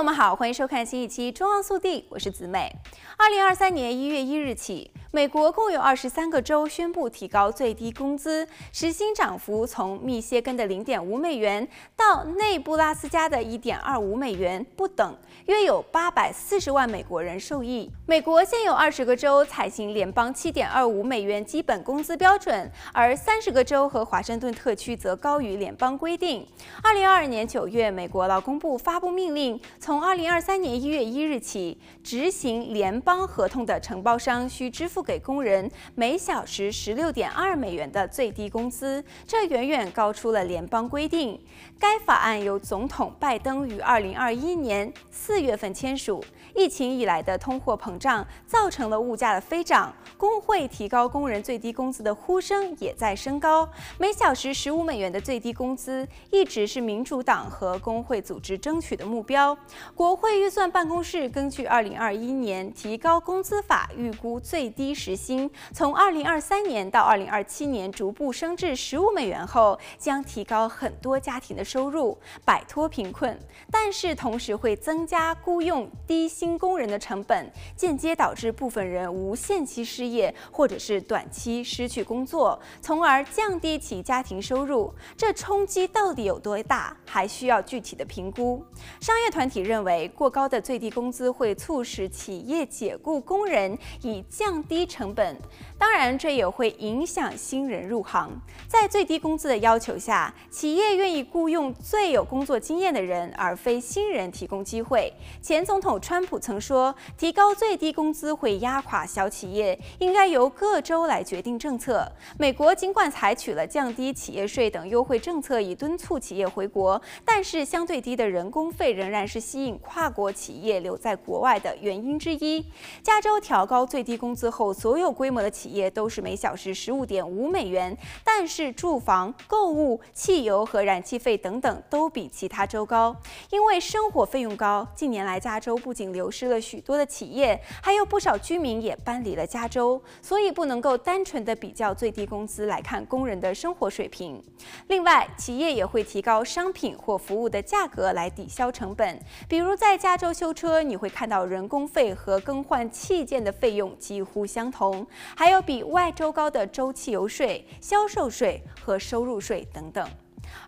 友们好，欢迎收看新一期《中央速递》，我是子美。二零二三年一月一日起，美国共有二十三个州宣布提高最低工资，时薪涨幅从密歇根的零点五美元到内布拉斯加的一点二五美元不等，约有八百四十万美国人受益。美国现有二十个州采行联邦七点二五美元基本工资标准，而三十个州和华盛顿特区则高于联邦规定。二零二二年九月，美国劳工部发布命令，从二零二三年一月一日起执行联邦合同的承包商需支付。付给工人每小时十六点二美元的最低工资，这远远高出了联邦规定。该法案由总统拜登于二零二一年四月份签署。疫情以来的通货膨胀造成了物价的飞涨，工会提高工人最低工资的呼声也在升高。每小时十五美元的最低工资一直是民主党和工会组织争取的目标。国会预算办公室根据二零二一年提高工资法预估最低。时薪从二零二三年到二零二七年逐步升至十五美元后，将提高很多家庭的收入，摆脱贫困。但是同时会增加雇佣低薪工人的成本，间接导致部分人无限期失业，或者是短期失去工作，从而降低其家庭收入。这冲击到底有多大，还需要具体的评估。商业团体认为，过高的最低工资会促使企业解雇工人，以降低。低成本，当然这也会影响新人入行。在最低工资的要求下，企业愿意雇佣最有工作经验的人，而非新人提供机会。前总统川普曾说，提高最低工资会压垮小企业，应该由各州来决定政策。美国尽管采取了降低企业税等优惠政策，以敦促企业回国，但是相对低的人工费仍然是吸引跨国企业留在国外的原因之一。加州调高最低工资后所有规模的企业都是每小时十五点五美元，但是住房、购物、汽油和燃气费等等都比其他州高。因为生活费用高，近年来加州不仅流失了许多的企业，还有不少居民也搬离了加州。所以不能够单纯的比较最低工资来看工人的生活水平。另外，企业也会提高商品或服务的价格来抵消成本。比如在加州修车，你会看到人工费和更换器件的费用几乎相。相同，还有比外州高的州汽油税、销售税和收入税等等。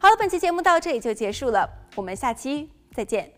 好了，本期节目到这里就结束了，我们下期再见。